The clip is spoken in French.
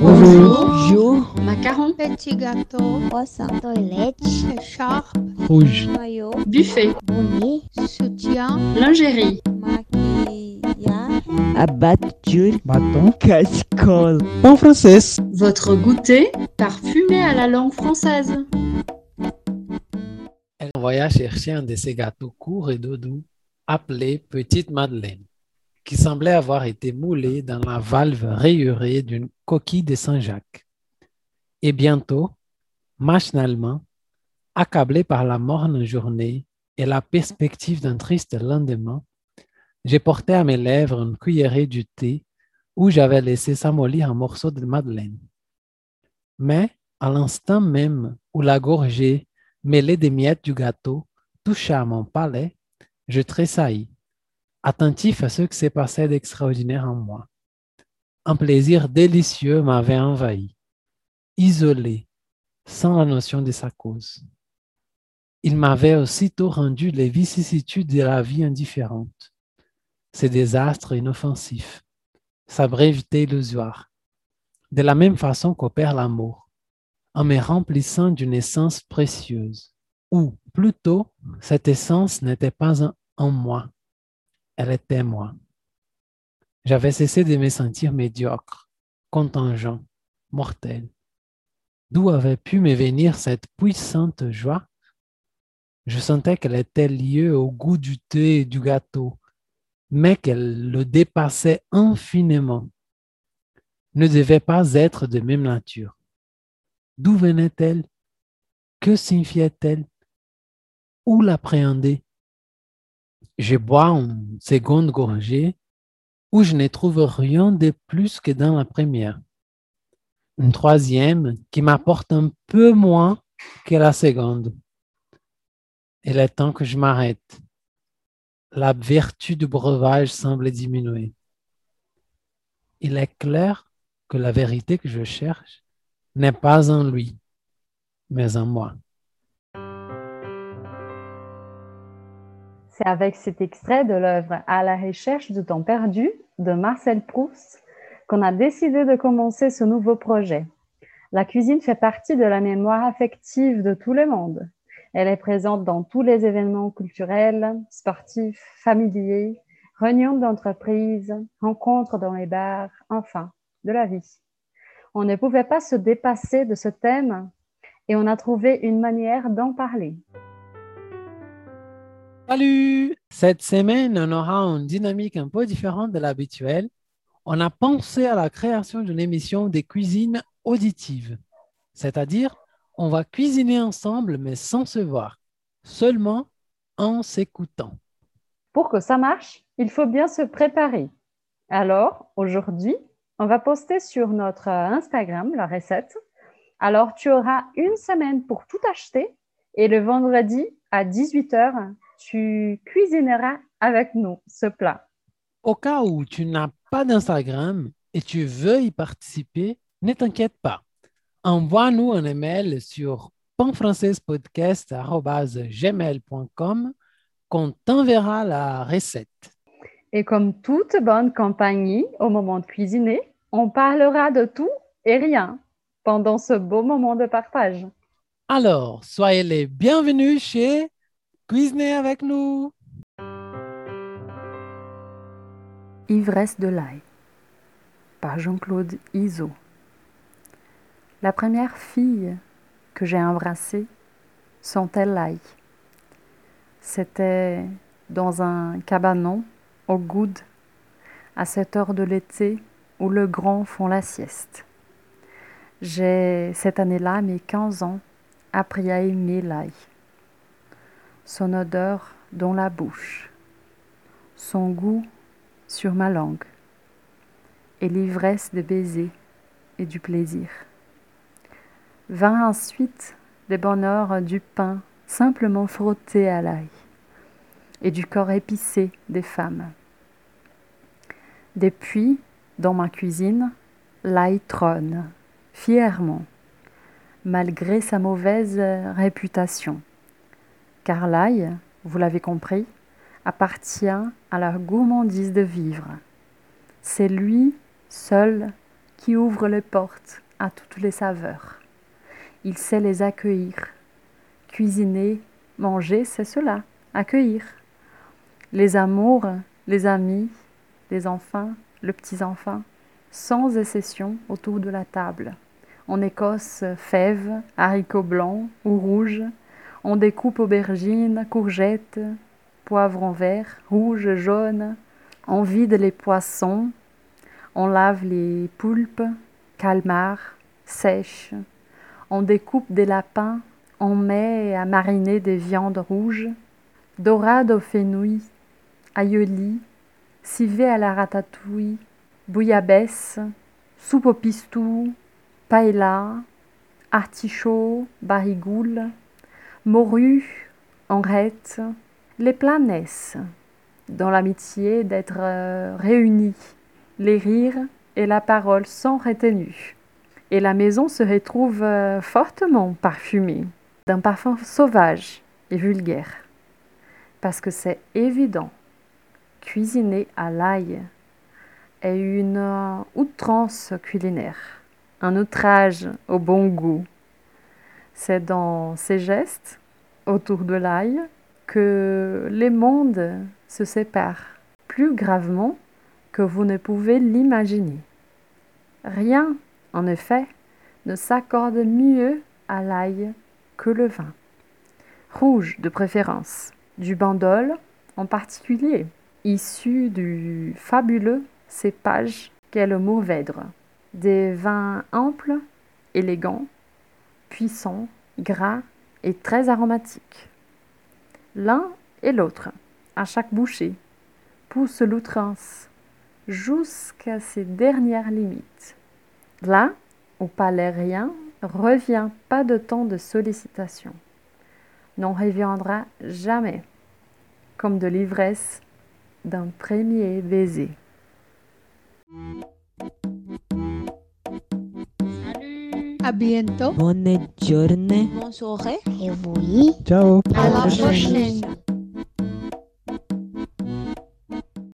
Bonjour. Bonjour. Macaron, Petit gâteau, croissant, toilette, écharpe, Rouge. maillot, buffet, bonnet, soutien, lingerie, maquillage, Abatture. Bâton. Casserole. En français. votre goûter parfumé à la langue française. Elle envoya chercher un de ces gâteaux courts et doudous appelé Petite Madeleine, qui semblait avoir été moulé dans la valve rayurée d'une coquille de Saint-Jacques. Et bientôt, machinalement, accablé par la morne journée et la perspective d'un triste lendemain, j'ai porté à mes lèvres une cuillerée du thé où j'avais laissé s'amollir un morceau de madeleine. Mais, à l'instant même où la gorgée mêlée des miettes du gâteau toucha à mon palais, je tressaillis, attentif à ce qui s'est passé d'extraordinaire en moi. Un plaisir délicieux m'avait envahi, isolé, sans la notion de sa cause. Il m'avait aussitôt rendu les vicissitudes de la vie indifférentes, ses désastres inoffensifs, sa brèveté illusoire, de la même façon qu'opère l'amour, en me remplissant d'une essence précieuse, ou plutôt, cette essence n'était pas en moi, elle était moi. J'avais cessé de me sentir médiocre, contingent, mortel. D'où avait pu me venir cette puissante joie? Je sentais qu'elle était liée au goût du thé et du gâteau, mais qu'elle le dépassait infiniment, ne devait pas être de même nature. D'où venait-elle? Que signifiait-elle? Où l'appréhender? Je bois une seconde gorgée où je ne trouve rien de plus que dans la première. Une troisième qui m'apporte un peu moins que la seconde. Il est temps que je m'arrête. La vertu du breuvage semble diminuer. Il est clair que la vérité que je cherche n'est pas en lui, mais en moi. C'est avec cet extrait de l'œuvre À la recherche du temps perdu de Marcel Proust qu'on a décidé de commencer ce nouveau projet. La cuisine fait partie de la mémoire affective de tout le monde. Elle est présente dans tous les événements culturels, sportifs, familiers, réunions d'entreprise, rencontres dans les bars, enfin, de la vie. On ne pouvait pas se dépasser de ce thème et on a trouvé une manière d'en parler. Salut! Cette semaine, on aura une dynamique un peu différente de l'habituel. On a pensé à la création d'une émission des cuisines auditives, c'est-à-dire on va cuisiner ensemble mais sans se voir, seulement en s'écoutant. Pour que ça marche, il faut bien se préparer. Alors, aujourd'hui, on va poster sur notre Instagram la recette. Alors, tu auras une semaine pour tout acheter et le vendredi à 18h, tu cuisineras avec nous ce plat. Au cas où tu n'as pas d'Instagram et tu veux y participer, ne t'inquiète pas. Envoie-nous un email sur panfrançaispodcast.gmail.com qu'on t'enverra la recette. Et comme toute bonne compagnie, au moment de cuisiner, on parlera de tout et rien pendant ce beau moment de partage. Alors, soyez les bienvenus chez Cuisiner avec nous. Ivresse de l'ail par Jean-Claude Iso. La première fille que j'ai embrassée sentait l'ail. C'était dans un cabanon au Goude à cette heure de l'été où le grand font la sieste. J'ai cette année-là mes 15 ans appris à aimer l'ail. Son odeur dans la bouche, son goût sur ma langue et l'ivresse des baisers et du plaisir. Vint ensuite le bonheur du pain simplement frotté à l'ail et du corps épicé des femmes. Depuis, dans ma cuisine, l'ail trône fièrement, malgré sa mauvaise réputation. Car l'ail, vous l'avez compris, appartient à la gourmandise de vivre. C'est lui seul qui ouvre les portes à toutes les saveurs. Il sait les accueillir. Cuisiner, manger, c'est cela, accueillir. Les amours, les amis, les enfants, les petits-enfants, sans exception autour de la table. On écosse fèves, haricots blancs ou rouges. On découpe aubergines, courgettes, poivrons verts, rouges, jaunes. On vide les poissons. On lave les poulpes, calmars, sèches. On découpe des lapins. On met à mariner des viandes rouges. Dorade au fenouil, aïoli, civet à la ratatouille, bouillabaisse, soupe au pistou, paella, artichaut, barigoule, morue, henrette, les plats naissent dans l'amitié d'être euh, réunis, les rires et la parole sont retenus. Et la maison se retrouve euh, fortement parfumée d'un parfum sauvage et vulgaire. Parce que c'est évident, cuisiner à l'ail est une euh, outrance culinaire, un outrage au bon goût. C'est dans ces gestes autour de l'ail que les mondes se séparent plus gravement que vous ne pouvez l'imaginer. Rien, en effet, ne s'accorde mieux à l'ail que le vin. Rouge de préférence, du bandol en particulier, issu du fabuleux cépage qu'est le Mourvèdre. Des vins amples, élégants, puissants, gras et très aromatiques. L'un et l'autre, à chaque bouchée, poussent l'outrance jusqu'à ses dernières limites. Là, au palais rien, revient pas de temps de sollicitation. N'en reviendra jamais, comme de l'ivresse d'un premier baiser. À bientôt. Bonne journée. Bonne soirée. Et oui. Ciao. À la prochaine.